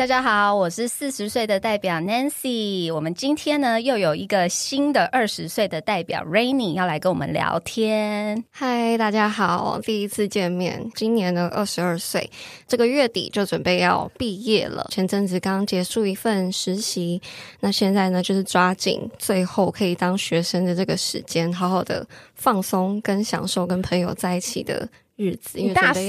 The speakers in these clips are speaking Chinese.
大家好，我是四十岁的代表 Nancy。我们今天呢又有一个新的二十岁的代表 Rainy 要来跟我们聊天。嗨，大家好，第一次见面。今年呢二十二岁，这个月底就准备要毕业了。前阵子刚结束一份实习，那现在呢就是抓紧最后可以当学生的这个时间，好好的放松跟享受跟朋友在一起的日子。因为大四，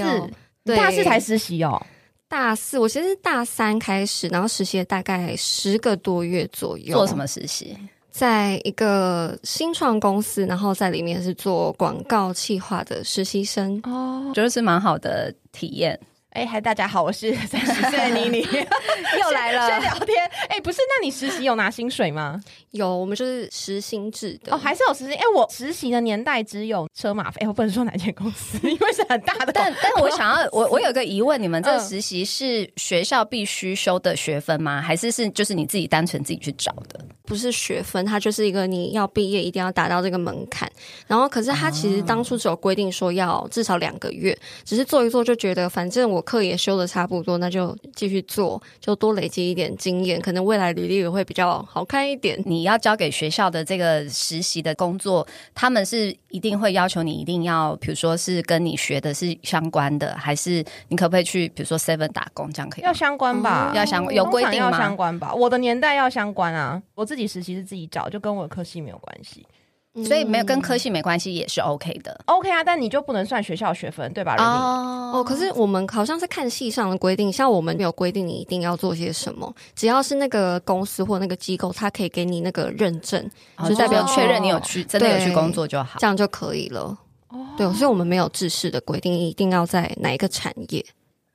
对大四才实习哦。大四，我其实是大三开始，然后实习了大概十个多月左右。做什么实习？在一个新创公司，然后在里面是做广告企划的实习生。哦，觉得是蛮好的体验。哎，嗨，大家好，我是 三十岁的妮妮，又来了先聊天。哎，不是，那你实习有拿薪水吗？有，我们就是实薪制的。哦，还是有实习。哎，我实习的年代只有车马费。哎，我不能说哪间公司，因为是很大的。但但我想要，我我有个疑问，你们这实习是学校必须修的学分吗？还是是就是你自己单纯自己去找的？不是学分，它就是一个你要毕业一定要达到这个门槛。然后，可是他其实当初只有规定说要至少两个月，只是做一做就觉得反正我课也修的差不多，那就继续做，就多累积一点经验，可能未来履历也会比较好看一点。你要交给学校的这个实习的工作，他们是一定会要求你一定要，比如说是跟你学的是相关的，还是你可不可以去，比如说 Seven 打工，这样可以要？相关吧？哦要相关有规定吗要相关吧？我的年代要相关啊，我自己实习是自己找，就跟我的科系没有关系。所以没有跟科系没关系，也是 OK 的 OK 啊，但你就不能算学校学分，对吧？哦，可是我们好像是看系上的规定，像我们没有规定你一定要做些什么，只要是那个公司或那个机构，它可以给你那个认证，就代表哦确认你有去，真的有去工作就好这。样就可以了。哦对，所以我们没有制式的规定，一定要在哪一个产业。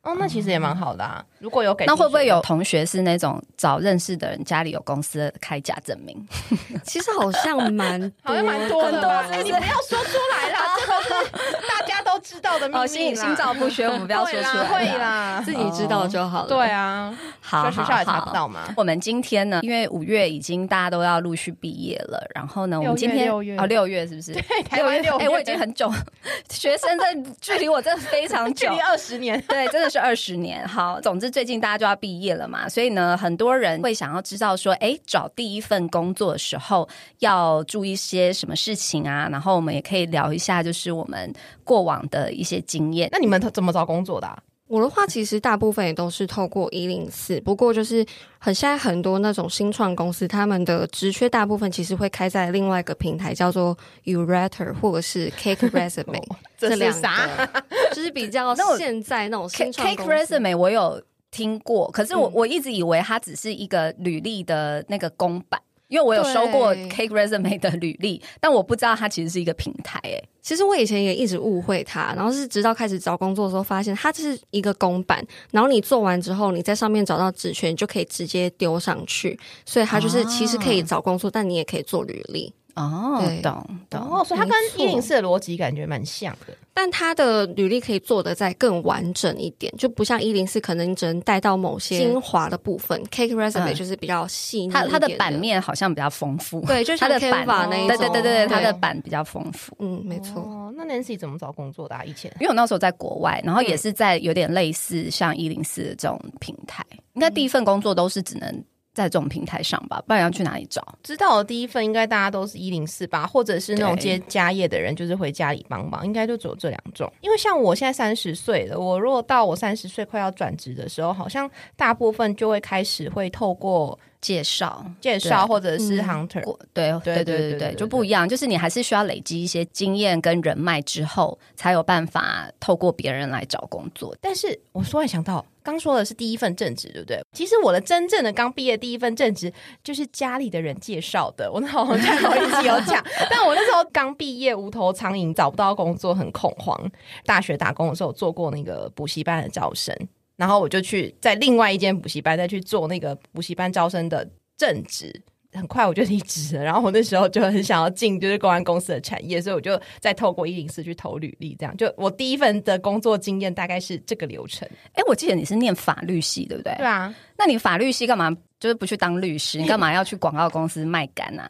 哦，那其实也蛮好的啊。如果有给，那会不会有？同学是那种找认识的人家里有公司的开假证明？其实好像蛮好像蛮多的吧？哎，你不要说出来啦，这个是大家都知道的秘密心心照不宣，我们不要说出来。会啦，自己知道就好了。对啊，好，在学校也查不。到嘛。我们今天呢，因为五月已经大家都要陆续毕业了，然后呢，我们今天六月哦六月是不是？对，台湾六哎，我已经很久，学生这距离我真的非常久 距离。二十年。对，真的是二十年。好，总之最近大家就要毕业了嘛，所以呢，很多人会想要知道说，哎，找第一份工作的时候要注意些什么事情啊？然后我们也可以聊一下，就是我们过往的一些经验。那你们怎么找工作的啊？我的话，其实大部分也都是透过一零四，不过就是很现在很多那种新创公司，他们的职缺大部分其实会开在另外一个平台，叫做 Urater 或者是 Cake Resume，这两是啥？个就是比较现在那种 Cake 新创 Cake。Resume 我有听过，可是我、嗯我一直以为它只是一个履历的那个公版。因为我有收过对。Cake Resume 的履历，但我不知道它其实是一个平台、哎，其实我以前也一直误会它，然后是直到开始找工作的时候，发现它就是一个公版，然后你做完之后，你在上面找到职权，就可以直接丢上去，所以它就是其实可以找工作，但你也可以做履历。哦，对懂懂。哦，所以它跟一零四的逻辑感觉蛮像的。但它的履历可以做的再更完整一点，就不像一零四，可能你只能带到某些精华的部分。Cake Resume 嗯就是比较细腻一它它的版，面好像比较丰富，对，就是它的版那一种，对对对对，它的版比较丰富。嗯，没错。哦，那 Nancy 怎么找工作的啊？以前因为我那时候在国外，然后嗯也是在有点类似像一零四这种平台，应该第一份工作都是只能在这种平台上吧，不然要去哪里找？知道的第一份应该大家都是一零四八，或者是那种接家业的人，就是回家里帮忙，应该就只有这两种。因为像我现在三十岁了，我如果到我三十岁快要转职的时候，好像大部分就会开始会透过介绍，介绍或者是 hunter。对，对，对，对，对，就不一样。就是你还是需要累积一些经验跟人脉之后才有办法透过别人来找工作。但是我突然想到，刚说的是第一份正职，对不对？其实我的真正的刚毕业第一份正职就是家里的人介绍的。我那好，我一是有讲，但我那时候刚毕业，无头苍蝇找不到工作，很恐慌。大学打工的时候做过那个补习班的招生。然后我就去在另外一间补习班再去做那个补习班招生的正职。很快我就离职了，然后我那时候就很想要进就是公安公司的产业，所以我就再透过一零四去投履历，这样就我第一份的工作经验大概是这个流程。哎，我记得你是念法律系，对不对？对啊，那你法律系干嘛？就是不去当律师，你干嘛要去广告公司卖干啊？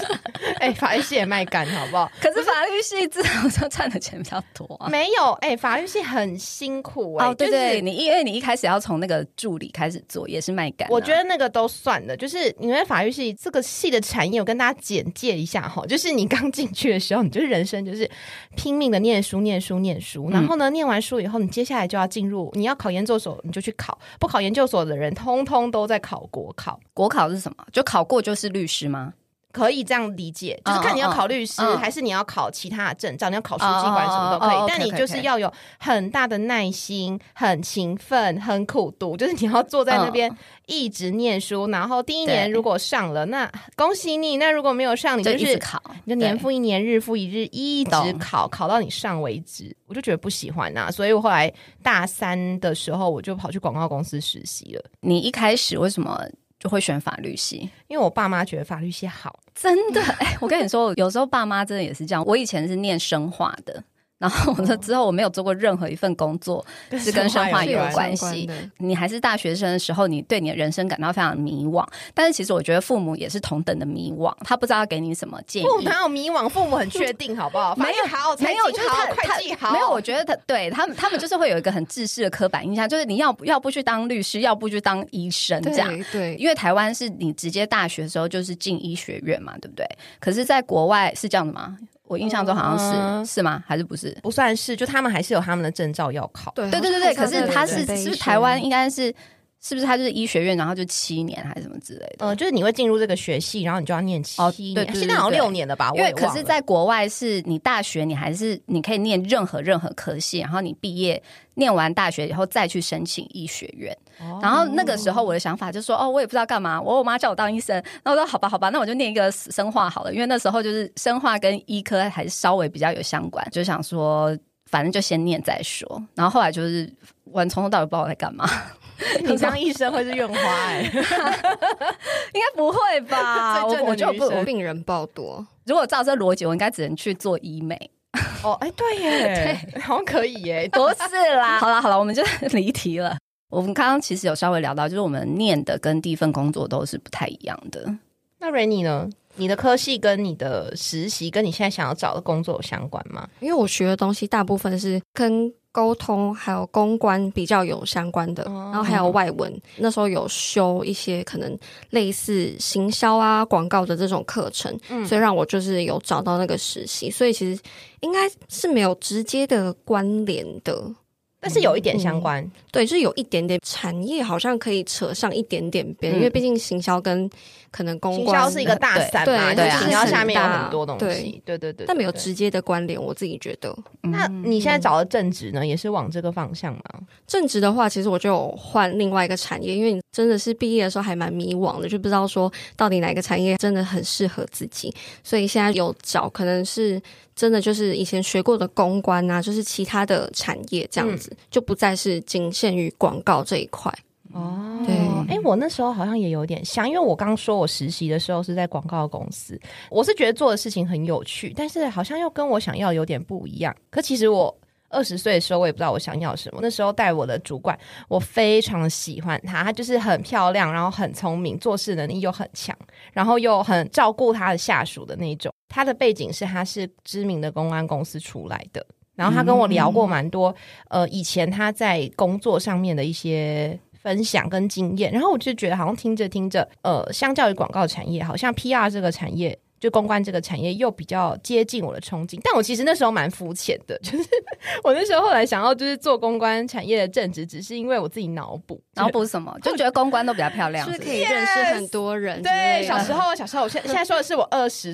哎，法律系也卖干，好不好？可是法律系至少就赚的钱比较多啊。没有，哎，法律系很辛苦哎。哦，对对，你因为你一开始要从那个助理开始做，也是卖干。我觉得那个都算的，就是因为法律系这个系的产业，我跟大家简介一下哈。就是你刚进去的时候，你就是人生就是拼命的念书、念书、念书，然后呢，念完书以后，你接下来就要进入，你要考研究所，你就去考；不考研究所的人，通通都在考国考。国考是什么？就考过就是律师吗？可以这样理解，就是看你要考律师，还是你要考其他的证照，你要考书记官什么都可以。但你就是要有很大的耐心，很勤奋，很苦读，就是你要坐在那边一直念书。然后第一年如果上了，那恭喜你；那如果没有上，你就是考，你就年复一年，日复一日，一直考，考到你上为止。我就觉得不喜欢呐，所以我后来大三的时候，我就跑去广告公司实习了。你一开始为什么？就会选法律系，因为我爸妈觉得法律系好，真的。哎，我跟你说，有时候爸妈真的也是这样。我以前是念生化的。然后我之后我没有做过任何一份工作是跟生化有关系。你还是大学生的时候，你对你的人生感到非常迷惘。但是其实我觉得父母也是同等的迷惘，他不知道要给你什么建议。父母哪有迷惘？父母很确定，好不好？没有好，没有就是他会计好。没有，我觉得他对他们，他们就是会有一个很自私的刻板印象，就是你要要不去当律师，要不去当医生这样。对，因为台湾是你直接大学的时候就是进医学院嘛，对不对？可是，在国外是这样的吗？我印象中好像是是吗？还是不是？不算是，就他们还是有他们的证照要考。对对对对对。可是他是是不是台湾应该是？是不是他就是医学院，然后就七年还是什么之类的？嗯，就是你会进入这个学系，然后你就要念七年。现在好像六年了吧？因为可是，在国外是你大学，你还是你可以念任何任何科系，然后你毕业念完大学以后再去申请医学院。然后那个时候我的想法就是说，哦，我也不知道干嘛。我我妈叫我当医生，那我说好吧，好吧，那我就念一个生化好了。因为那时候就是生化跟医科还是稍微比较有相关，就想说反正就先念再说。然后后来就是我从头到尾不知道我在干嘛。你当医生会是院花哎？应该不会吧？我我就不病人爆多。如果照这逻辑，我应该只能去做医美。哦，哎，对耶，对，好像可以耶。不是啦，好了好了，我们就离题了。我们刚刚其实有稍微聊到，就是我们念的跟第一份工作都是不太一样的。那 Rainy 呢？你的科系跟你的实习跟你现在想要找的工作有相关吗？因为我学的东西大部分是跟。沟通还有公关比较有相关的，然后还有外文。那时候有修一些可能类似行销啊、广告的这种课程，所以让我就是有找到那个实习。所以其实应该是没有直接的关联的。但是有一点相关，对，是有一点点产业好像可以扯上一点点边，因为毕竟行销跟可能公关是一个大伞嘛，对，行销下面有很多东西，对对对，但没有直接的关联，我自己觉得。那你现在找的正职呢，也是往这个方向吗？正职的话，其实我就换另外一个产业，因为你真的是毕业的时候还蛮迷惘的，就不知道说到底哪个产业真的很适合自己，所以现在有找可能是。真的就是以前学过的公关啊，就是其他的产业这样子，就不再是仅限于广告这一块哦。对，哎，我那时候好像也有点像，因为我刚说我实习的时候是在广告公司，我是觉得做的事情很有趣，但是好像又跟我想要有点不一样。可其实我。二十岁的时候，我也不知道我想要什么。那时候带我的主管，我非常喜欢她，她就是很漂亮，然后很聪明，做事能力又很强，然后又很照顾她的下属的那种。她的背景是她是知名的公安公司出来的，然后他跟我聊过蛮多，呃，以前他在工作上面的一些分享跟经验，然后我就觉得好像听着听着，呃，相较于广告产业，好像 PR 这个产业。就公关这个产业又比较接近我的憧憬，但我其实那时候蛮肤浅的，就是我那时候后来想要就是做公关产业的正职，只是因为我自己脑补，脑补什么，就觉得公关都比较漂亮，是可以认识很多人。对，小时候，小时候，我现现在说的是我二十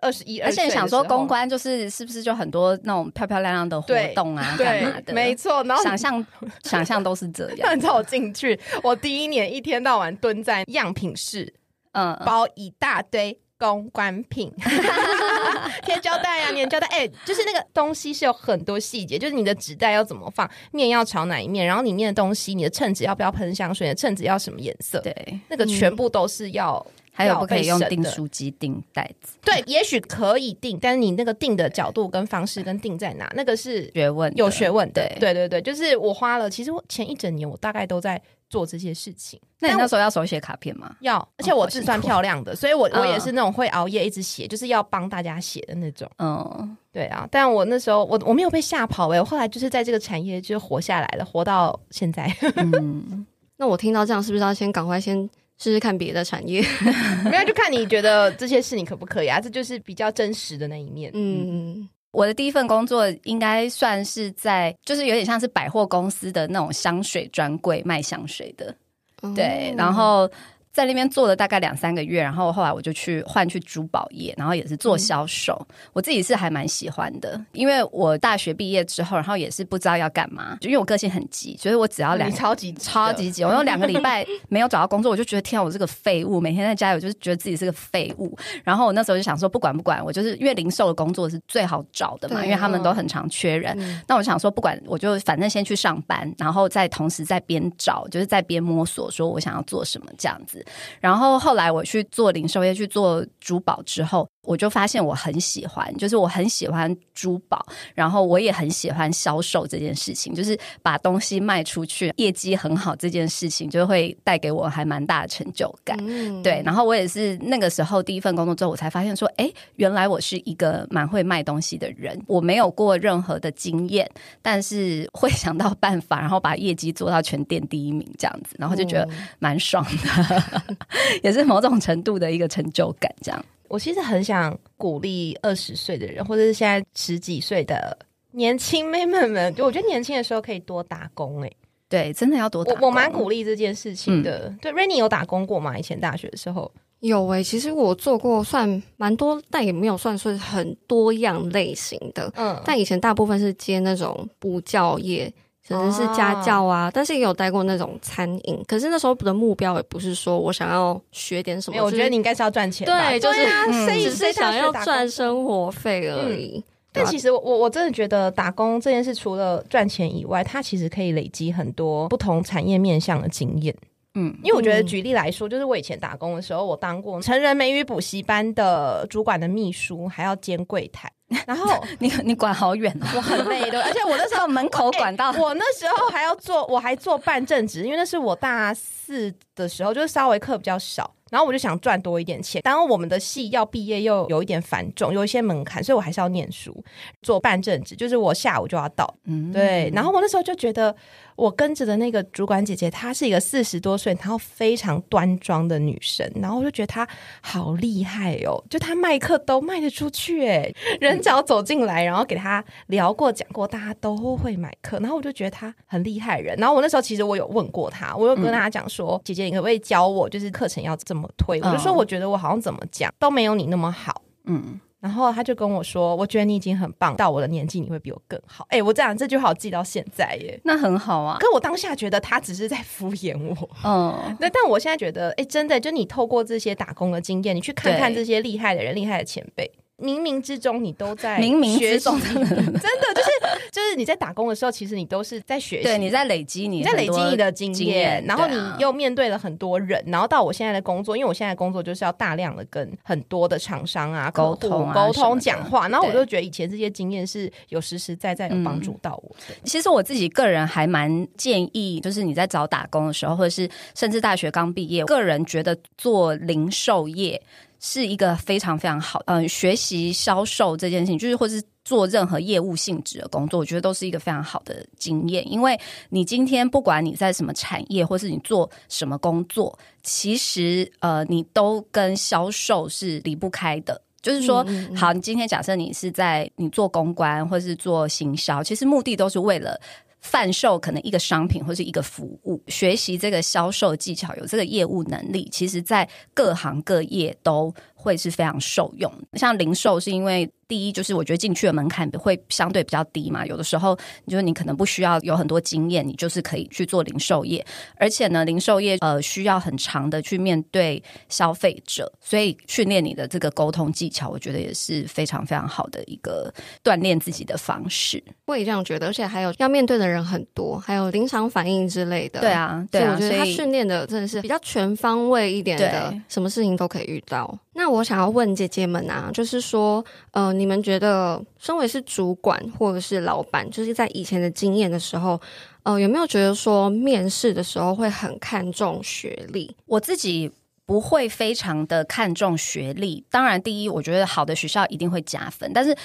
二十一，而且想说公关就是是不是就很多那种漂漂亮亮的活动啊，干嘛的？没错，然后想象 想象都是这样。你知道我进去，我第一年一天到晚蹲在样品室，嗯，包一大堆。公关品，贴胶带啊，粘胶带，哎，就是那个东西是有很多细节，就是你的纸袋要怎么放，面要朝哪一面，然后里面的东西，你的衬纸要不要喷香水，衬纸要什么颜色，对，那个全部都是要还有不可以用订书机订袋子，对，也许可以订，但是你那个订的角度跟方式跟订在哪，那个是学问有学问的。对。对对对，就是我花了，其实我前一整年我大概都在做这些事情。那你那时候要手写卡片吗？要，而且我好字算漂亮的，所以我我也嗯是那种会熬夜一直写，就是要帮大家写的那种。嗯，对啊，但我那时候我我没有被吓跑哎、我后来就是在这个产业就活下来了，活到现在。嗯，那我听到这样，是不是要先赶快先试试看别的产业？没有，就看你觉得这些事你可不可以啊？这就是比较真实的那一面。嗯，我的第一份工作应该算是在，就是有点像是百货公司的那种香水专柜卖香水的，嗯对，然后。在那边做了大概两三个月，然后后来我就去换去珠宝业，然后也是做销售。我自己是还蛮喜欢的，因为我大学毕业之后，然后也是不知道要干嘛，就因为我个性很急，所以我只要两超级超级急，我有两个礼拜没有找到工作，我就觉得天啊，我是个废物，每天在家里我就是觉得自己是个废物。然后我那时候就想说，不管不管，我就是因为零售的工作是最好找的嘛，对因为他们都很常缺人。嗯那我想说，不管我就反正先去上班，然后再同时在边找，就是在边摸索，说我想要做什么这样子。然后后来我去做零售业，去做珠宝之后，我就发现我很喜欢，就是我很喜欢珠宝，然后我也很喜欢销售这件事情，就是把东西卖出去，业绩很好这件事情，就会带给我还蛮大的成就感。嗯对，然后我也是那个时候第一份工作之后，我才发现说，哎，原来我是一个蛮会卖东西的人。我没有过任何的经验，但是会想到办法，然后把业绩做到全店第一名这样子，然后就觉得蛮爽的，也是某种程度的一个成就感。这样，我其实很想鼓励二十岁的人，或者是现在十几岁的年轻妹妹们，就我觉得年轻的时候可以多打工、欸。对，真的要多打我我蛮鼓励这件事情的。对，Rainy 有打工过吗？以前大学的时候，有诶、其实我做过算蛮多，但也没有算是很多样类型的。嗯，但以前大部分是接那种补教业，可能是家教啊，但是也有待过那种餐饮。可是那时候的目标也不是说我想要学点什么，我觉得你应该是要赚钱吧。对，就是啊，嗯谁只是想要赚。生活费而已。但其实我我真的觉得打工这件事，除了赚钱以外，它其实可以累积很多不同产业面向的经验。嗯，因为我觉得嗯举例来说，就是我以前打工的时候，我当过成人美语补习班的主管的秘书，还要兼柜台，然后你你管好远哦，我很累的，而且我那时候到门口管到欸我那时候还要做，我还做半正职，因为那是我大四的时候，就是稍微课比较少，然后我就想赚多一点钱。当然，我们的系要毕业又有一点繁重，有一些门槛，所以我还是要念书，做半正职，就是我下午就要到。嗯，对，然后我那时候就觉得，我跟着的那个主管姐姐，她是一个四十多岁，然后非常端庄的女生，然后我就觉得她好厉害哦，就她卖课都卖得出去，哎，人只要走进来，然后给她聊过讲过，大家都会买课，然后我就觉得她很厉害人。然后我那时候其实我有问过她，我有跟她讲说，姐姐你可不可以教我，就是课程要怎么推？我就说嗯我觉得我好像怎么讲都没有你那么好。嗯，然后他就跟我说：“我觉得你已经很棒，到我的年纪你会比我更好。”哎，我这样这句话我记到现在耶。那很好啊，可我当下觉得他只是在敷衍我，嗯，那，但我现在觉得，哎，真的，就你透过这些打工的经验，你去看看这些厉害的人、厉害的前辈，冥冥之中你都在冥冥学中真的就是就是你在打工的时候，其实你都是在学习，对，你在累积你你在累积你的经经验，然后你又面对了很多人，然后到我现在的工作，因为我现在的工作就是要大量的跟很多的厂商啊沟通啊沟通讲话，然后我就觉得以前这些经验是有实实在在有帮助到我的。其实我自己个人还蛮建议，就是你在找打工的时候，或者是甚至大学刚毕业，个人觉得做零售业是一个非常非常好，嗯、学习销售这件事情，就是或是做任何业务性质的工作，我觉得都是一个非常好的经验。因为你今天不管你在什么产业，或是你做什么工作，其实呃，你都跟销售是离不开的。就是说，好，你今天假设你是在你做公关或是做行销，其实目的都是为了。贩售可能一个商品或是一个服务，学习这个销售技巧，有这个业务能力，其实在各行各业都会是非常受用。像零售是因为。第一就是我觉得进去的门槛会相对比较低嘛，有的时候就是你可能不需要有很多经验，你就是可以去做零售业，而且呢，零售业呃需要很长的去面对消费者，所以训练你的这个沟通技巧，我觉得也是非常非常好的一个锻炼自己的方式。我也这样觉得，而且还有要面对的人很多，还有临场反应之类的。对啊，对啊，我觉得他训练的真的是比较全方位一点的，什么事情都可以遇到。那我想要问姐姐们啊，就是说，呃，你们觉得身为是主管或者是老板，就是在以前的经验的时候，呃，有没有觉得说面试的时候会很看重学历？我自己。不会非常的看重学历，当然，第一，我觉得好的学校一定会加分，但是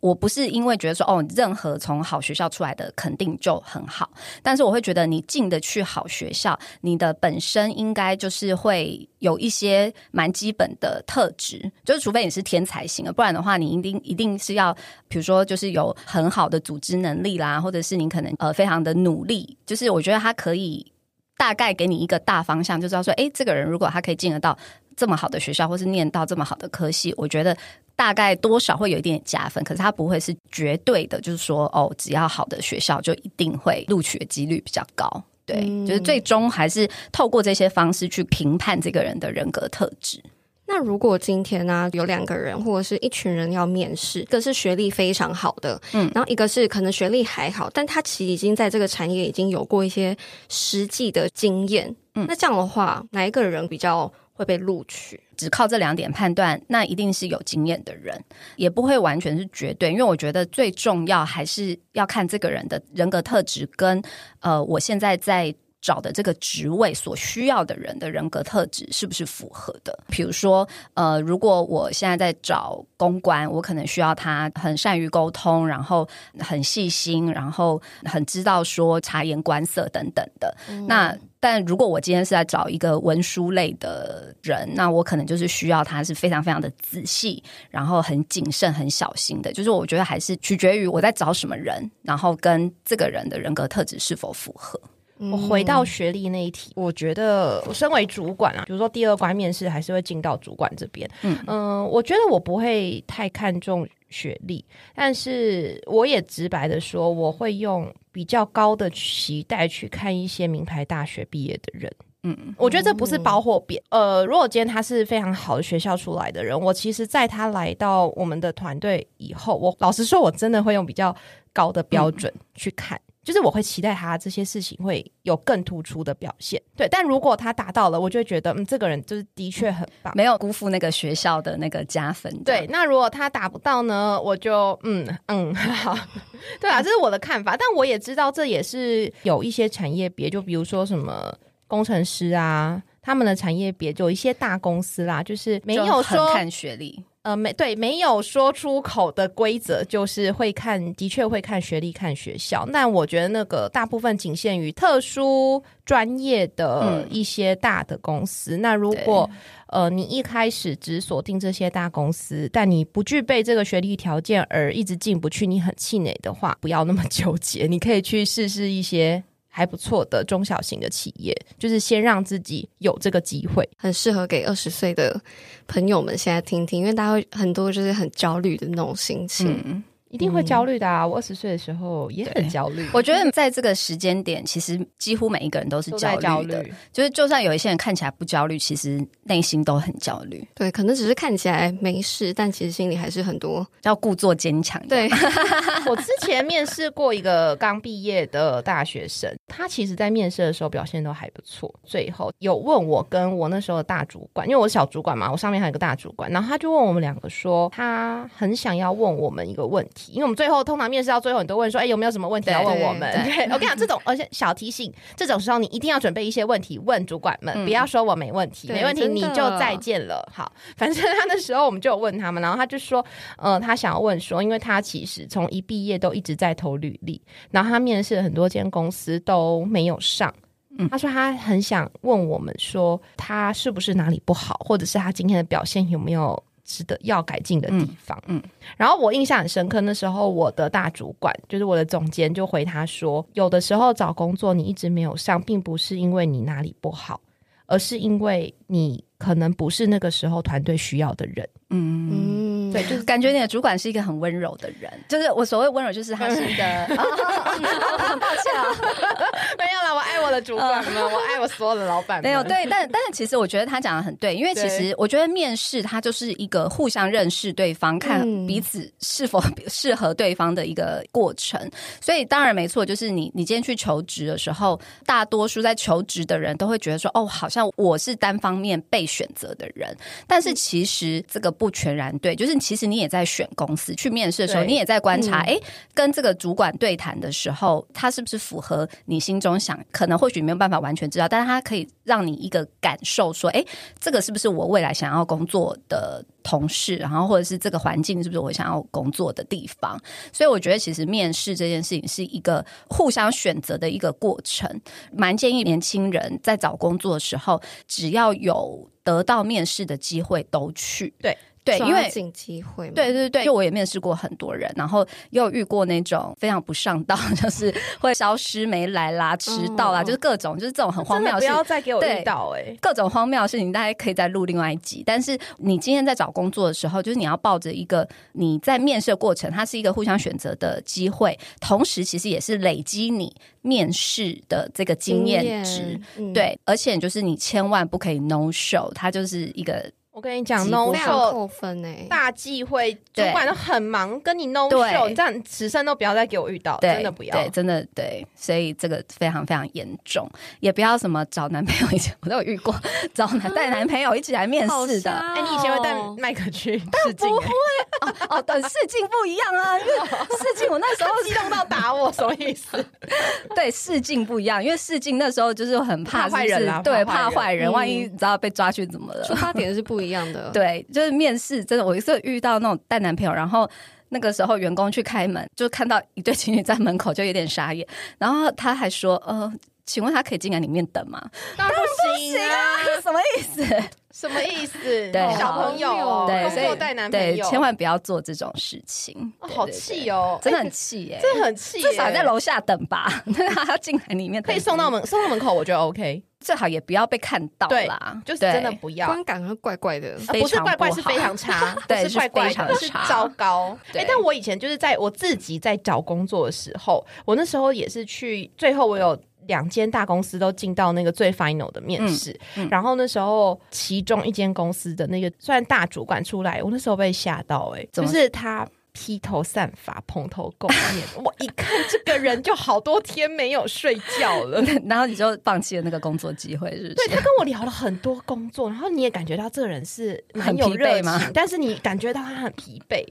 我不是因为觉得说哦，任何从好学校出来的肯定就很好，但是我会觉得你进得去好学校，你的本身应该就是会有一些蛮基本的特质，就是除非你是天才型的，不然的话，你一定一定是要，比如说就是有很好的组织能力啦，或者是你可能呃非常的努力，就是我觉得他可以。大概给你一个大方向，就知道说，哎，这个人如果他可以进得到这么好的学校，或是念到这么好的科系，我觉得大概多少会有一点加分。可是他不会是绝对的，就是说，哦，只要好的学校就一定会录取的几率比较高。对，就是最终还是透过这些方式去评判这个人的人格特质。那如果今天呢，有两个人或者是一群人要面试，一个是学历非常好的，嗯，然后一个是可能学历还好，但他其实已经在这个产业已经有过一些实际的经验，嗯，那这样的话，哪一个人比较会被录取？只靠这两点判断，那一定是有经验的人，也不会完全是绝对，因为我觉得最重要还是要看这个人的人格特质跟呃，我现在在。找的这个职位所需要的人的人格特质是不是符合的？比如说，呃，如果我现在在找公关，我可能需要他很善于沟通，然后很细心，然后很知道说察言观色等等的。那但如果我今天是在找一个文书类的人，那我可能就是需要他是非常非常的仔细，然后很谨慎、很小心的。就是我觉得还是取决于我在找什么人，然后跟这个人的人格特质是否符合。我回到学历那一题，我觉得我身为主管啊，比如说第二关面试还是会进到主管这边。嗯嗯，我觉得我不会太看重学历，但是我也直白的说，我会用比较高的期待去看一些名牌大学毕业的人。嗯，我觉得这不是包或贬。呃，如果今天他是非常好的学校出来的人，我其实在他来到我们的团队以后，我老实说，我真的会用比较高的标准去看。就是我会期待他这些事情会有更突出的表现，对。但如果他达到了，我就会觉得，嗯，这个人就是的确很棒，没有辜负那个学校的那个加分。对。那如果他达不到呢，我就嗯嗯，好，对啊，这是我的看法。但我也知道，这也是有一些产业别，就比如说什么工程师啊，他们的产业别有一些大公司啦，就是没有说看学历。呃，没对，没有说出口的规则就是会看，的确会看学历、看学校。那我觉得那个大部分仅限于特殊专业的一些大的公司。那如果呃你一开始只锁定这些大公司，但你不具备这个学历条件而一直进不去，你很气馁的话，不要那么纠结，你可以去试试一些。还不错的中小型的企业，就是先让自己有这个机会，很适合给二十岁的朋友们现在听听，因为大家会很多就是很焦虑的那种心情。一定会焦虑的啊！我二十岁的时候也很焦虑。我觉得在这个时间点，其实几乎每一个人都是焦虑的。就是，就算有一些人看起来不焦虑，其实内心都很焦虑。对，可能只是看起来没事，但其实心里还是很多要故作坚强。对，我之前面试过一个刚毕业的大学生，他其实在面试的时候表现都还不错。最后有问我跟我那时候的大主管，因为我是小主管嘛，我上面还有个大主管，然后他就问我们两个说，他很想要问我们一个问题。因为我们最后通常面试到最后，你都问说：“哎，有没有什么问题要问我们？”对我跟你讲，这种而且小提醒，这种时候你一定要准备一些问题问主管们，不要说我没问题，没问题你就再见了。好，反正他那时候我们就有问他们，然后他就说：“呃，他想要问说，因为他其实从一毕业都一直在投履历，然后他面试了很多间公司都没有上。他说他很想问我们说，他是不是哪里不好，或者是他今天的表现有没有？”值得要改进的地方。嗯，然后我印象很深刻，那时候我的大主管就是我的总监，就回他说：“有的时候找工作你一直没有上，并不是因为你哪里不好，而是因为你可能不是那个时候团队需要的人。嗯。嗯，对，就是感觉你的主管是一个很温柔的人，就是我所谓温柔，就是他是一个，很 抱歉啊，没有了，我爱我的主管们，我爱我所有的老板。没有对，但但是其实我觉得他讲的很对，因为其实我觉得面试它就是一个互相认识对方，看嗯彼此是否适合对方的一个过程。所以当然没错，就是你你今天去求职的时候，大多数在求职的人都会觉得说，哦，好像我是单方面被选择的人，但是其实这个不全然对，就是其实你也在选公司去面试的时候，你也在观察，嗯哎、跟这个主管对谈的时候，他是不是符合你心中想？可能或许没有办法完全知道，但是他可以让你一个感受，说，哎，这个是不是我未来想要工作的同事？然后或者是这个环境是不是我想要工作的地方？所以我觉得，其实面试这件事情是一个互相选择的一个过程。蛮建议年轻人在找工作的时候，只要有得到面试的机会，都去。对对，因为抓紧机会嘛，对对对，就我也面试过很多人，然后又遇过那种非常不上道，就是会消失没来啦、迟到啦，哦就是各种就是这种很荒谬的事要再给我对遇到哎、各种荒谬的事情，大家可以再录另外一集。但是你今天在找工作的时候，就是你要抱着一个你在面试的过程，它是一个互相选择的机会，同时其实也是累积你面试的这个经验值。，嗯，对，而且就是你千万不可以 no show，它就是一个我跟你讲，no show 扣分哎，大忌讳，主管都很忙，跟你 no 对 show，你这样此生都不要再给我遇到，对，真的不要。对，真的对，所以这个非常非常严重，也不要什么找男朋友，以前我都有遇过 找男带男朋友一起来面试的。哎、你以前会带麦克去试镜、欸？哦，等试镜不一样啊，因为试镜我那时候激动到打我，什么意思？对试镜不一样，因为试镜那时候就是很怕怕坏人对，怕坏人怕坏人，嗯万一你知道被抓去怎么了？出发点是不一样的，，对，就是面试真的，我一次遇到那种带男朋友，然后那个时候员工去开门，就看到一对情侣在门口，就有点傻眼，然后他还说：“呃，请问他可以进来里面等吗当然不行啊！？”什么意思？什么意思？对小朋友哦，对，所以工作带男友，千万不要做这种事情。哦好气哦，真的哎很气耶、真的很气耶，至少在楼下等吧，他进来里面等可以送到门送到门口，我觉得 OK，最好也不要被看到啦，就是真的不要。观感会怪怪的，呃不是非常怪怪，是非常差，对不是怪怪是非常的，是差糟糕。对哎，但我以前就是在我自己在找工作的时候，我那时候也是去，最后我有。两间大公司都进到那个最 final 的面试，嗯嗯然后那时候其中一间公司的那个算大主管出来，我那时候被吓到、哎，就是他披头散发、蓬头垢面，我一看这个人就好多天没有睡觉了。然后你就放弃了那个工作机会，是不是？对他跟我聊了很多工作，然后你也感觉到这个人是蛮很有热情 但是你感觉到他很疲惫，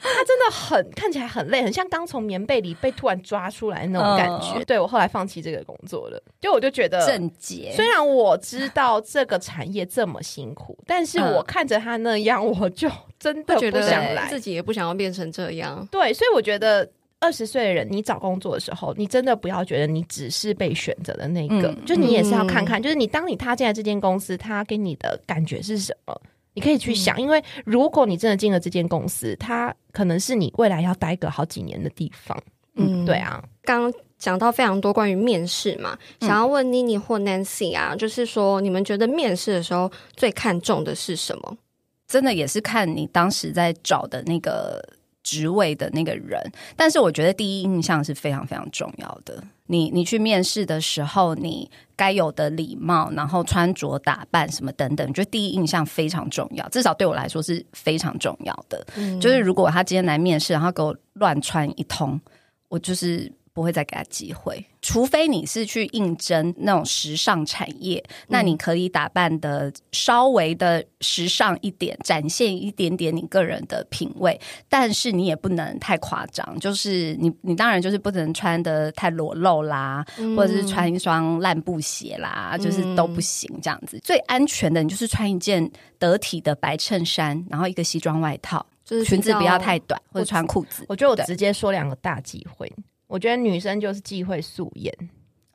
他真的很看起来很累，很像刚从棉被里被突然抓出来那种感觉。嗯对我后来放弃这个工作了，就我就觉得。正解，虽然我知道这个产业这么辛苦，但是嗯我看着他那样，我就真的不会觉得想来。自己也不想要变成这样，对，所以我觉得二十岁的人，你找工作的时候，你真的不要觉得你只是被选择的那个，嗯就你也是要看看，就是你当你踏进来这间公司，他给你的感觉是什么。你可以去想，因为如果你真的进了这间公司，它可能是你未来要待个好几年的地方。嗯，对。啊，刚刚讲到非常多关于面试嘛，嗯想要问妮妮或 Nancy 啊，就是说你们觉得面试的时候最看重的是什么？真的也是看你当时在找的那个职位的那个人，但是我觉得第一印象是非常非常重要的。你你去面试的时候，你该有的礼貌，然后穿着打扮什么等等，我觉得第一印象非常重要，至少对我来说是非常重要的。嗯就是如果他今天来面试，然后给我乱穿一通，我就是不会再给他机会。除非你是去应征那种时尚产业，那你可以打扮的稍微的时尚一点，展现一点点你个人的品味，但是你也不能太夸张，就是你你当然就是不能穿的太裸露啦，嗯或者是穿一双烂布鞋啦，就是都不行这样子。最安全的，你就是穿一件得体的白衬衫，然后一个西装外套，就是裙子不要太短，或者穿裤子。我觉得我直接说两个大忌讳。我觉得女生就是忌讳素颜，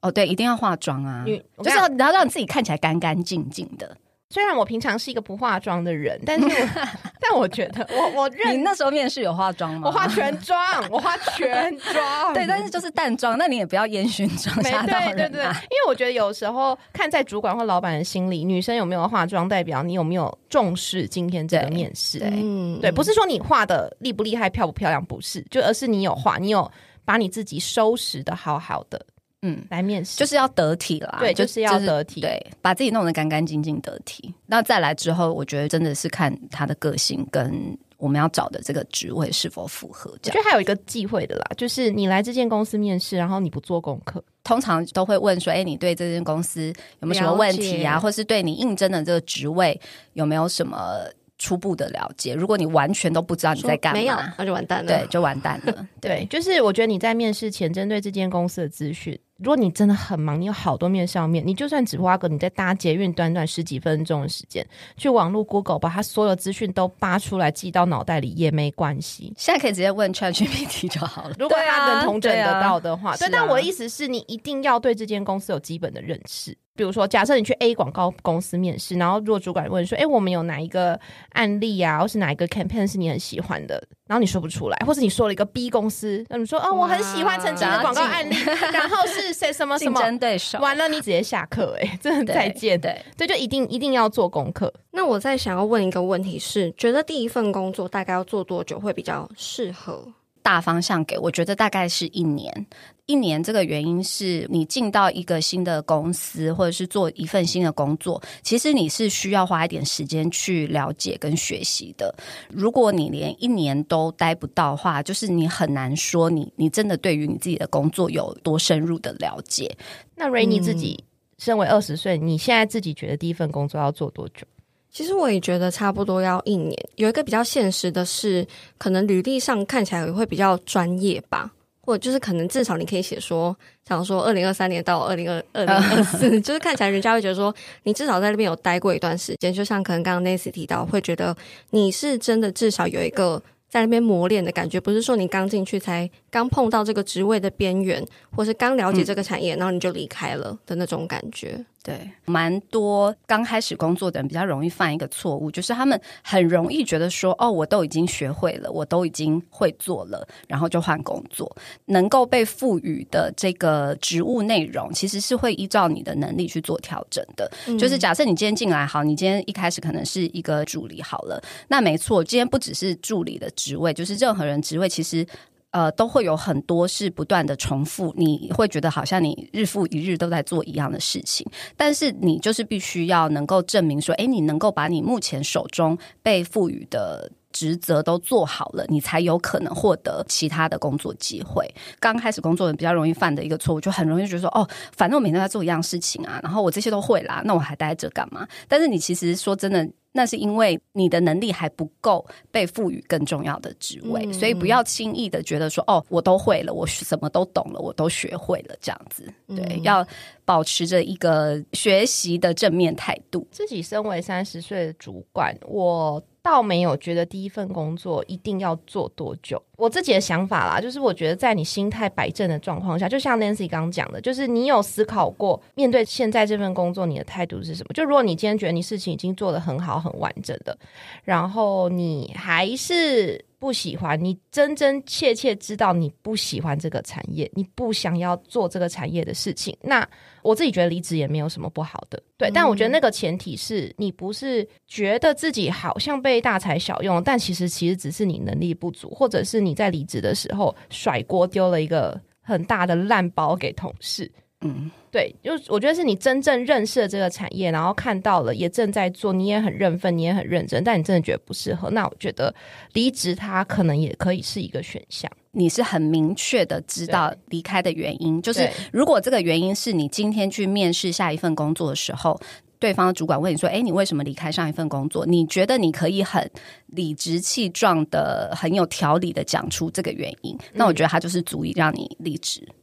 哦，对，一定要化妆啊，女就是要你要让自己看起来干干净净的。虽然我平常是一个不化妆的人，但是我 但我觉得我我认你那时候面试有化妆吗？我化全妆，我化全妆，对，但是就是淡妆，那你也不要烟熏妆没吓到对对对，因。为我觉得有时候看在主管或老板的心里，女生有没有化妆，代表你有没有重视今天这个面试。对嗯对，不是说你化的厉不厉害、漂不漂亮，不是，就而是你有化，你有把你自己收拾的好好的嗯，来面试，就是要得体啦，对就是要得体对，把自己弄得干干净净得体。那再来之后，我觉得真的是看他的个性跟我们要找的这个职位是否符合。这样我觉得还有一个忌讳的啦，就是你来这间公司面试，然后你不做功课，通常都会问说：“哎，你对这间公司有没有什么问题啊？或是对你应征的这个职位有没有什么初步的了解？如果你完全都不知道你在干嘛，没有，那就完蛋了。对，就完蛋了。对，就是我觉得你在面试前针对这间公司的资讯，如果你真的很忙，你有好多面上面，你就算只花个你在搭捷运短短十几分钟的时间，去网络 Google 把它所有资讯都扒出来记到脑袋里也没关系。现在可以直接问 ChatGPT 就好了。如果对啊他能同整得到的话，对,、但我的意思是你一定要对这间公司有基本的认识。比如说，假设你去 A 广告公司面试，然后如果主管问说：“哎，我们有哪一个案例啊，或是哪一个 campaign 是你很喜欢的？”然后你说不出来，或是你说了一个 B 公司，那你说：“哦，我很喜欢曾经的广告案例，然后是谁什么什竞么。”争对手，完了，你直接下课哎、真的对再见。对，对，就一定一定要做功课。那我在想要问一个问题是，觉得第一份工作大概要做多久会比较适合？大方向给，我觉得大概是一年。一年这个原因是你进到一个新的公司，或者是做一份新的工作，其实你是需要花一点时间去了解跟学习的。如果你连一年都待不到的话，就是你很难说你你真的对于你自己的工作有多深入的了解。那 Rainy 自己身为二十岁，你现在自己觉得第一份工作要做多久？其实我也觉得差不多要一年。有一个比较现实的是，可能履历上看起来也会比较专业吧，或者就是可能至少你可以写说，想说二零二三年到二零二 二零二四，就是看起来人家会觉得说你至少在那边有待过一段时间。就像可能刚刚 Nancy 提到，会觉得你是真的至少有一个。在那边磨练的感觉，不是说你刚进去才刚碰到这个职位的边缘，或是刚了解这个产业，然后你就离开了的那种感觉。对，蛮多刚开始工作的人比较容易犯一个错误，就是他们很容易觉得说，哦，我都已经学会了，我都已经会做了，然后就换工作。能够被赋予的这个职务内容，其实是会依照你的能力去做调整的。就是假设你今天进来，好，你今天一开始可能是一个助理好了，那没错，今天不只是助理的职位，就是任何人职位其实。呃，都会有很多是不断的重复，你会觉得好像你日复一日都在做一样的事情，但是你就是必须要能够证明说，诶，你能够把你目前手中被赋予的职责都做好了，你才有可能获得其他的工作机会。刚开始工作人比较容易犯的一个错误，就很容易觉得说，哦，反正我每天都在做一样事情啊，然后我这些都会啦，那我还待着干嘛？但是你其实说真的。那是因为你的能力还不够被赋予更重要的职位，嗯所以不要轻易的觉得说哦，我都会了，我什么都懂了，我都学会了这样子。对，嗯要保持着一个学习的正面态度。自己身为三十岁的主管，我倒没有觉得第一份工作一定要做多久。我自己的想法啦，就是我觉得在你心态摆正的状况下，就像 Nancy 刚讲的，就是你有思考过面对现在这份工作你的态度是什么？就如果你今天觉得你事情已经做得很好、很完整的，然后你还是不喜欢，你真真切切知道你不喜欢这个产业，你不想要做这个产业的事情，那我自己觉得离职也没有什么不好的。对，但我觉得那个前提是你不是觉得自己好像被大材小用，但其实其实只是你能力不足，或者是你在离职的时候甩锅丢了一个很大的烂包给同事。嗯，对，就我觉得是你真正认识了这个产业，然后看到了，也正在做，你也很认份，你也很认真，但你真的觉得不适合，那我觉得离职它可能也可以是一个选项。你是很明确的知道离开的原因，就是如果这个原因是你今天去面试下一份工作的时候。对方的主管问你说：“哎，你为什么离开上一份工作？你觉得你可以很理直气壮的、很有条理的讲出这个原因？那我觉得他就是足以让你离职。嗯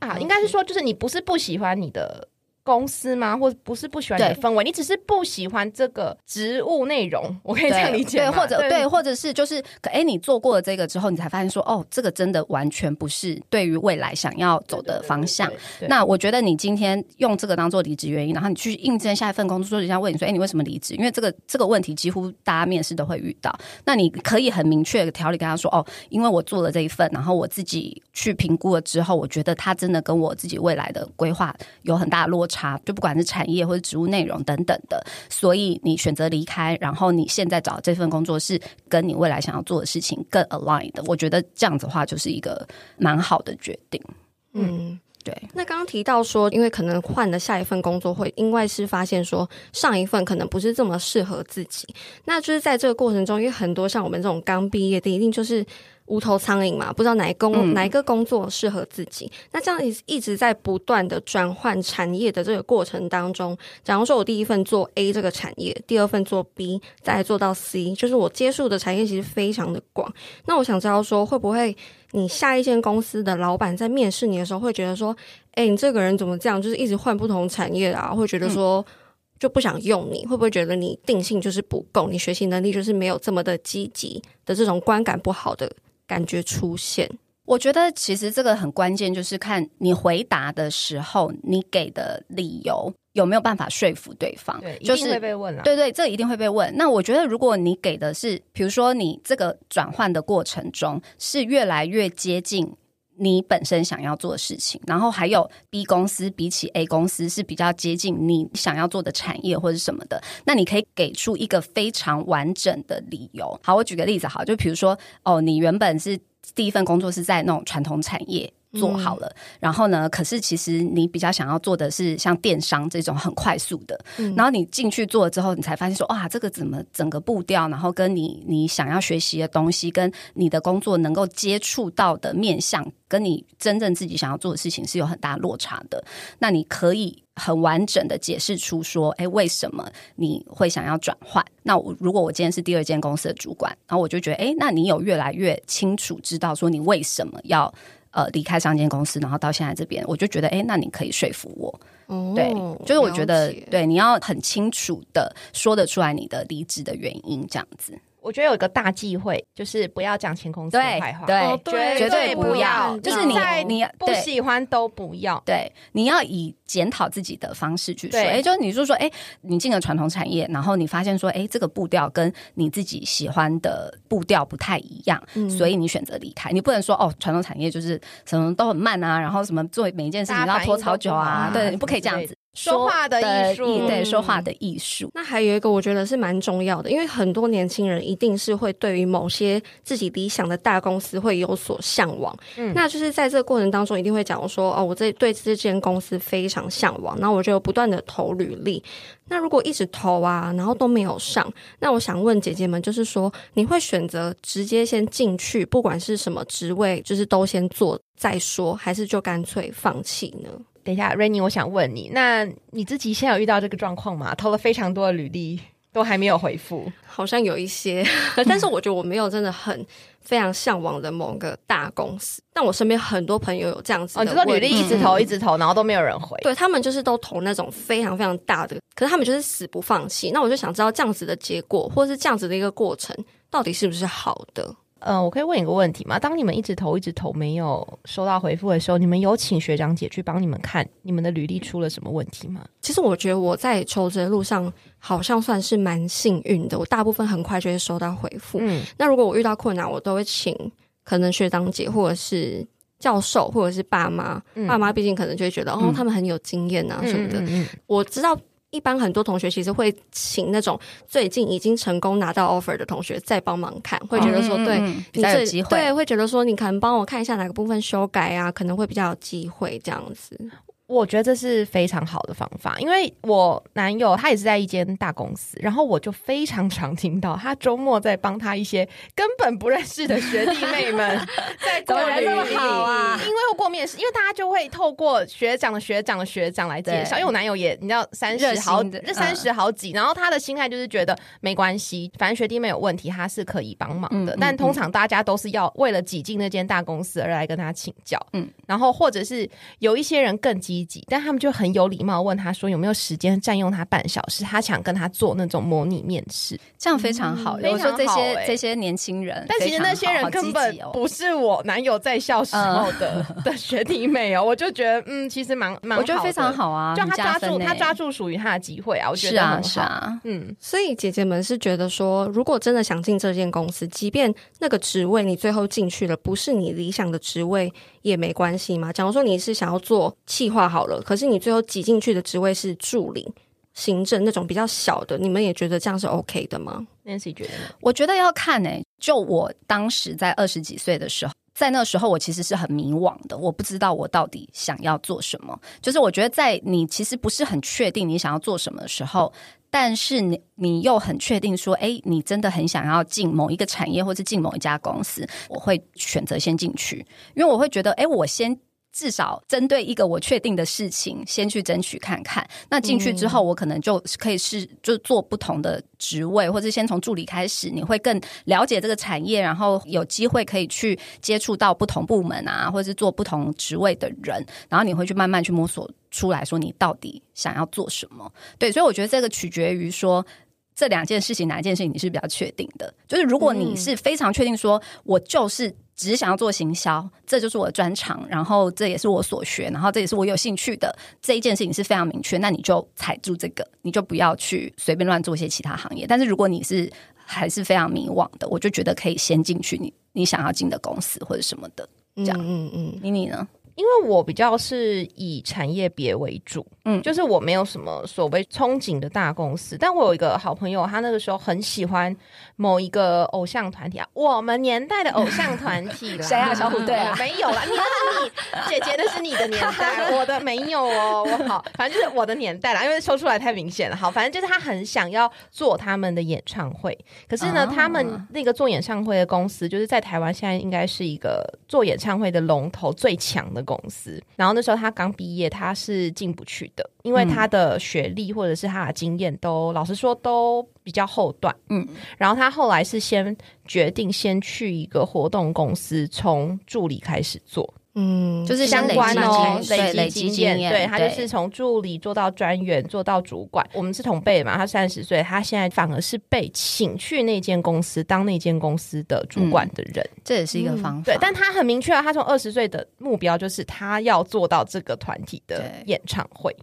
啊，应该是说，就是你不是不喜欢你的公司吗？或者不是不喜欢你的氛围，你只是不喜欢这个职务内容，我可以这样理解对，吗或者对，或者是就是，可哎，你做过了这个之后，你才发现说，哦，这个真的完全不是对于未来想要走的方向。对对那我觉得你今天用这个当做离职原因，然后你去应征下一份工作，人家问你说，哎，你为什么离职？因为这个这个问题几乎大家面试都会遇到。那你可以很明确的条理跟他说，哦，因为我做了这一份，然后我自己去评估了之后，我觉得他真的跟我自己未来的规划有很大的落差，就不管是产业或者职务内容等等的，所以你选择离开，然后你现在找这份工作是跟你未来想要做的事情更 align 的，我觉得这样子的话就是一个蛮好的决定。嗯。对，那刚刚提到说，因为可能换了下一份工作，会因为是发现说上一份可能不是这么适合自己，那就是在这个过程中，因为很多像我们这种刚毕业的，一定就是无头苍蝇嘛，不知道哪一工、嗯哪一个工作适合自己。那这样一一直在不断的转换产业的这个过程当中，假如说我第一份做 A 这个产业，第二份做 B，再做到 C，就是我接触的产业其实非常的广。那我想知道说，会不会你下一间公司的老板在面试你的时候，会觉得说，哎、你这个人怎么这样？就是一直换不同产业啊，会觉得说。就不想用你，会不会觉得你定性就是不够，你学习能力就是没有这么的积极的这种观感不好的感觉出现？我觉得其实这个很关键，就是看你回答的时候，你给的理由有没有办法说服对方。对，一定就是会被问了。对对，这一定会被问。那我觉得，如果你给的是，比如说你这个转换的过程中是越来越接近你本身想要做的事情，然后还有 B 公司比起 A 公司是比较接近你想要做的产业或者什么的，那你可以给出一个非常完整的理由。好，我举个例子，好，就比如说，哦，你原本是第一份工作是在那种传统产业。做好了，然后呢？可是其实你比较想要做的是像电商这种很快速的，然后你进去做了之后，你才发现说，哇，这个怎么整个步调，然后跟你你想要学习的东西，跟你的工作能够接触到的面向，跟你真正自己想要做的事情是有很大落差的。那你可以很完整的解释出说，哎，为什么你会想要转换？那我如果我今天是第二间公司的主管，然后我就觉得，哎，那你有越来越清楚知道说你为什么要。呃，离开上间公司，然后到现在这边，我就觉得，哎，那你可以说服我。哦对，就是我觉得，对，你要很清楚的说得出来你的离职的原因，这样子。我觉得有一个大忌讳，就是不要讲前公司坏话，对哦对绝对不不要，就是你在你不喜欢都不要。对，你要以检讨自己的方式去说。对哎，就是你就说，哎，你进了传统产业，然后你发现说，哎，这个步调跟你自己喜欢的步调不太一样，所以你选择离开。你不能说哦，传统产业就是什么都很慢啊，然后什么做每一件事情都要拖好久啊，对，你不可以这样子。说话的艺术对，嗯说话的艺术。那还有一个，我觉得是蛮重要的，因为很多年轻人一定是会对于某些自己理想的大公司会有所向往。嗯那就是在这个过程当中，一定会讲说，哦，我这对这间公司非常向往，那我就不断的投履历。那如果一直投啊，然后都没有上，那我想问姐姐们，就是说，你会选择直接先进去，不管是什么职位，就是都先做再说，还是就干脆放弃呢？等一下，Rainy，我想问你，那你自己现在有遇到这个状况吗？投了非常多的履历，都还没有回复。好像有一些，但是我觉得我没有真的很非常向往的某个大公司。但我身边很多朋友有这样子哦，的你履，历一直投，嗯一直投，然后都没有人回。对他们就是都投那种非常非常大的，可是他们就是死不放弃。那我就想知道这样子的结果，或是这样子的一个过程，到底是不是好的？嗯、我可以问一个问题吗？当你们一直投一直投没有收到回复的时候，你们有请学长姐去帮你们看你们的履历出了什么问题吗？其实我觉得我在求职的路上好像算是蛮幸运的，我大部分很快就会收到回复。嗯，那如果我遇到困难，我都会请可能学长姐或者是教授或者是爸妈，嗯爸妈毕竟可能就会觉得哦嗯，他们很有经验啊什么的。嗯嗯我知道。一般很多同学其实会请那种最近已经成功拿到 offer 的同学再帮忙看，会觉得说，对你这机会。对，会觉得说你可能帮我看一下哪个部分修改啊，可能会比较有机会这样子。我觉得这是非常好的方法，因为我男友他也是在一间大公司，然后我就非常常听到他周末在帮他一些根本不认识的学弟妹们 在过怎么人履那么历好啊因为我过面试，因为大家就会透过学长的学长的学长来介绍，因为我男友也你知道三十好心的嗯三十好几，然后他的心态就是觉得没关系，反正学弟妹有问题他是可以帮忙的，嗯嗯但通常大家都是要为了挤进那间大公司而来跟他请教，嗯。嗯，然后或者是有一些人更但他们就很有礼貌问他说有没有时间占用他半小时，他想跟他做那种模拟面试，这样非常好。非常我说这些这些年轻人，但其实那些人根本不是我男友在校时候的、的学弟妹哦，我就觉得嗯，其实蛮蛮，我觉得非常好啊，就他抓住欸。他抓住属于他的机会啊，我觉是啊得很好。是啊，嗯，所以姐姐们是觉得说，如果真的想进这间公司，即便那个职位你最后进去了，不是你理想的职位也没关系吗？假如说你是想要做企划好了，可是你最后挤进去的职位是助理、行政那种比较小的，你们也觉得这样是 OK 的吗？Nancy 觉得？我觉得要看诶、就我当时在二十几岁的时候。在那时候，我其实是很迷惘的，我不知道我到底想要做什么。就是我觉得，在你其实不是很确定你想要做什么的时候，但是你你又很确定说，哎，你真的很想要进某一个产业，或是进某一家公司，我会选择先进去，因为我会觉得，哎，我先。至少针对一个我确定的事情，先去争取看看。那进去之后，我可能就可以是就做不同的职位，或者先从助理开始，你会更了解这个产业，然后有机会可以去接触到不同部门啊，或者是做不同职位的人，然后你会去慢慢去摸索出来说你到底想要做什么。对，所以我觉得这个取决于说。这两件事情哪一件事情你是比较确定的？就是如果你是非常确定说，我就是只想要做行销，这就是我的专长，然后这也是我所学，然后这也是我有兴趣的这一件事情是非常明确，那你就踩住这个，你就不要去随便乱做一些其他行业。但是如果你是还是非常迷惘的，我就觉得可以先进去你你想要进的公司或者什么的。这样嗯嗯你你呢？因为我比较是以产业别为主，嗯。嗯，就是我没有什么所谓憧憬的大公司，但我有一个好朋友，他那个时候很喜欢某一个偶像团体啊，我们年代的偶像团体啦，谁啊？小虎队啊？没有啦，你那是你姐姐的是你的年代，我的没有哦，我好，反正就是我的年代啦，因为说出来太明显了，好，反正就是他很想要做他们的演唱会，可是呢，哦他们那个做演唱会的公司，就是在台湾现在应该是一个做演唱会的龙头最强的公司。然后那时候他刚毕业，他是进不去的，因为他的学历或者是他的经验都，老实说都比较后段。嗯，然后他后来是先决定先去一个活动公司，从助理开始做。嗯，就是相关哦，累积经验验，对他就是从助理做到专员，做到主管。我们是同辈嘛，他三十岁，他现在反而是被请去那间公司当那间公司的主管的人。这也是一个方法。对，但他很明确啊，他从二十岁的目标就是他要做到这个团体的演唱会，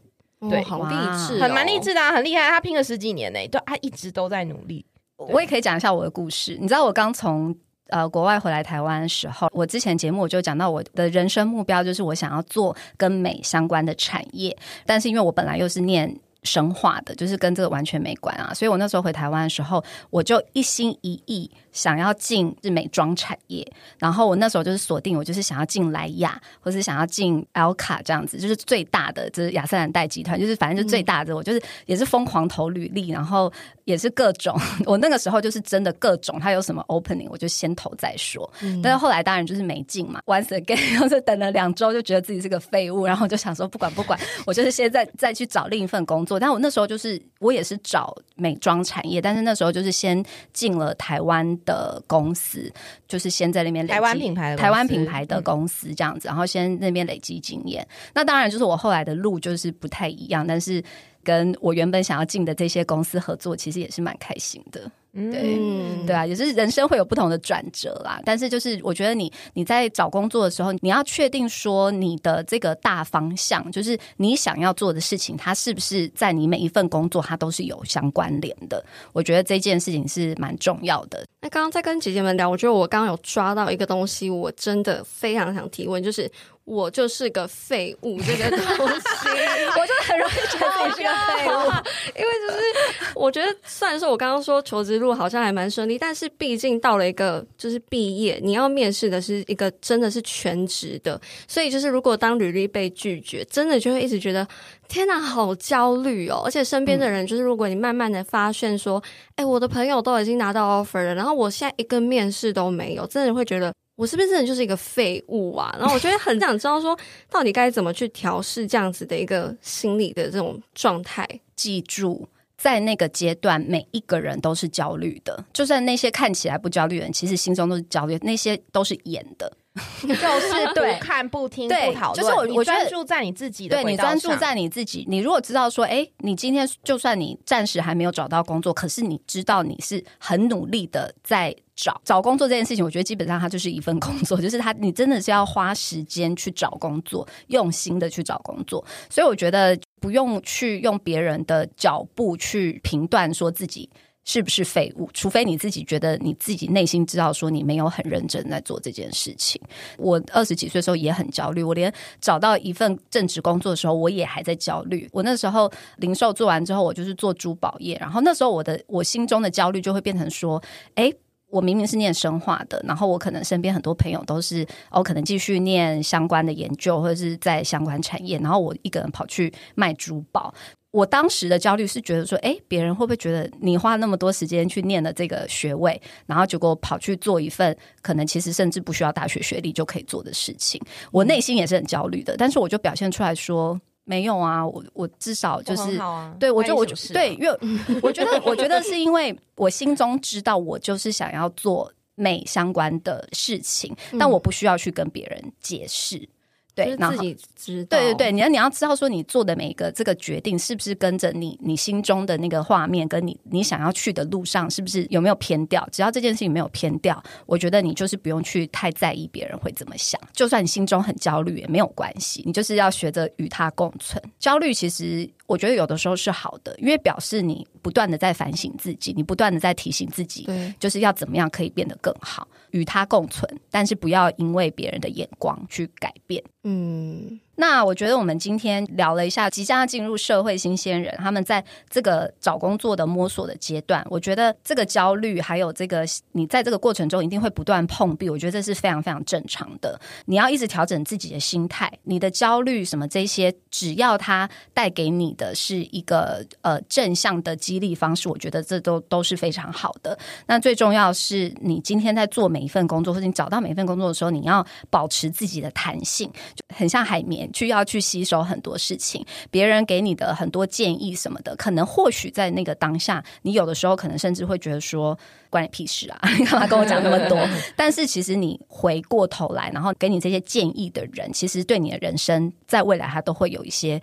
对哦好励志哦，很蛮励志的、啊，很厉害。他拼了十几年呢、对，他一直都在努力。我也可以讲一下我的故事。你知道我刚从呃国外回来台湾的时候，我之前节目我就讲到我的人生目标就是我想要做跟美相关的产业，但是因为我本来又是念。生化的，就是跟这个完全没关啊，所以我那时候回台湾的时候，我就一心一意想要进日美妆产业，然后我那时候就是锁定我就是想要进莱雅，或是想要进 L 卡这样子，就是最大的，就是雅诗兰黛集团，就是反正就最大的，我就是也是疯狂投履历，然后也是各种，我那个时候就是真的各种，它有什么 opening 我就先投再说。但是后来当然就是没进嘛，once again，就是等了两周就觉得自己是个废物，然后就想说不管不管，我就是现在再去找另一份工作。但我那时候就是我也是找美妆产业，但是那时候就是先进了台湾的公司，就是先在那边台湾品牌的台湾品牌的公司这样子，然后先那边累积经验。那当然就是我后来的路就是不太一样，但是跟我原本想要进的这些公司合作，其实也是蛮开心的。对。嗯，对啊，也是人生会有不同的转折啦。但是就是我觉得你你在找工作的时候，你要确定说你的这个大方向，就是你想要做的事情，它是不是在你每一份工作它都是有相关联的？我觉得这件事情是蛮重要的。那刚刚在跟姐姐们聊，我觉得我刚刚有抓到一个东西，我真的非常想提问，就是我就是个废物这个东西。我就很容易觉得自己是个废物。因为就是我觉得，虽然说我刚刚说求职路好像还蛮顺利，但是毕竟到了一个就是毕业，你要面试的是一个真的是全职的，所以就是如果当履历被拒绝，真的就会一直觉得天哪，好焦虑哦！而且身边的人就是，如果你慢慢的发现说，哎、我的朋友都已经拿到 offer 了，然后我现在一个面试都没有，真的会觉得。我是不是真的就是一个废物啊？然后我觉得很想知道说，到底该怎么去调试这样子的一个心理的这种状态。记住，在那个阶段，每一个人都是焦虑的。就算那些看起来不焦虑的人，其实心中都是焦虑，那些都是演的。就是对不看、不听、不讨论，就是我我专注在你自己的对你专注在你自己。你如果知道说，哎，你今天就算你暂时还没有找到工作，可是你知道你是很努力的在找找工作这件事情，我觉得基本上它就是一份工作，就是他你真的是要花时间去找工作，用心的去找工作。所以我觉得不用去用别人的脚步去评断说自己。是不是废物？除非你自己觉得你自己内心知道说你没有很认真在做这件事情。我二十几岁的时候也很焦虑，我连找到一份正职工作的时候，我也还在焦虑。我那时候零售做完之后，我就是做珠宝业，然后那时候我的我心中的焦虑就会变成说，哎。我明明是念生化的，然后我可能身边很多朋友都是哦，可能继续念相关的研究或者是在相关产业，然后我一个人跑去卖珠宝。我当时的焦虑是觉得说，哎，别人会不会觉得你花那么多时间去念了这个学位，然后结果跑去做一份可能其实甚至不需要大学学历就可以做的事情？我内心也是很焦虑的，但是我就表现出来说。没有啊，我我至少就是，啊、对我就我就就对，因为 我觉得我觉得是因为我心中知道我就是想要做美相关的事情，但我不需要去跟别人解释。对，自己知道。对对对，你要你要知道说，你做的每一个这个决定，是不是跟着你你心中的那个画面，跟你你想要去的路上，是不是有没有偏掉？只要这件事情没有偏掉，我觉得你就是不用去太在意别人会怎么想。就算你心中很焦虑也没有关系，你就是要学着与它共存。焦虑其实我觉得有的时候是好的，因为表示你不断的在反省自己，你不断的在提醒自己，对，就是要怎么样可以变得更好，与他共存，但是不要因为别人的眼光去改变。嗯，那我觉得我们今天聊了一下即将要进入社会新鲜人，他们在这个找工作的摸索的阶段，我觉得这个焦虑还有这个你在这个过程中一定会不断碰壁，我觉得这是非常非常正常的。你要一直调整自己的心态，你的焦虑什么这些，只要它带给你的是一个呃正向的激励方式，我觉得这都都是非常好的。那最重要是你今天在做每一份工作，或者你找到每一份工作的时候，你要保持自己的弹性。就很像海绵，去要去吸收很多事情，别人给你的很多建议什么的，可能或许在那个当下，你有的时候可能甚至会觉得说关你屁事啊，你干嘛跟我讲那么多？但是其实你回过头来，然后给你这些建议的人，其实对你的人生在未来他都会有一些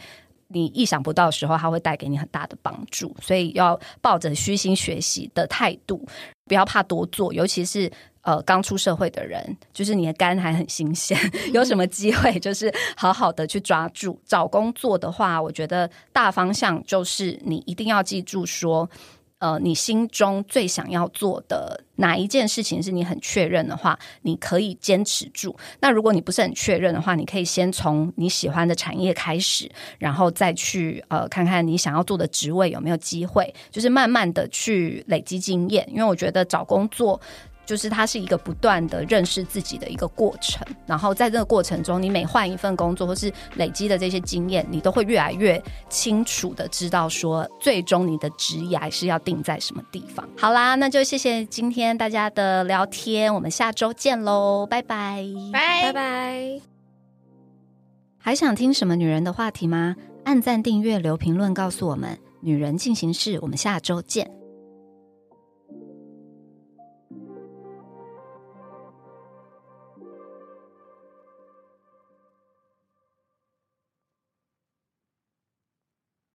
你意想不到的时候，它会带给你很大的帮助。所以要抱着虚心学习的态度，不要怕多做，尤其是。呃，刚出社会的人，就是你的肝还很新鲜，有什么机会，就是好好的去抓住。找工作的话，我觉得大方向就是你一定要记住说，呃，你心中最想要做的哪一件事情是你很确认的话，你可以坚持住。那如果你不是很确认的话，你可以先从你喜欢的产业开始，然后再去呃看看你想要做的职位有没有机会，就是慢慢的去累积经验。因为我觉得找工作。就是它是一个不断的认识自己的一个过程，然后在这个过程中，你每换一份工作或是累积的这些经验，你都会越来越清楚的知道说，最终你的职业是要定在什么地方。好啦，那就谢谢今天大家的聊天，我们下周见喽，拜拜，拜拜拜。还想听什么女人的话题吗？按赞、订阅、留评论，告诉我们。女人进行式，我们下周见。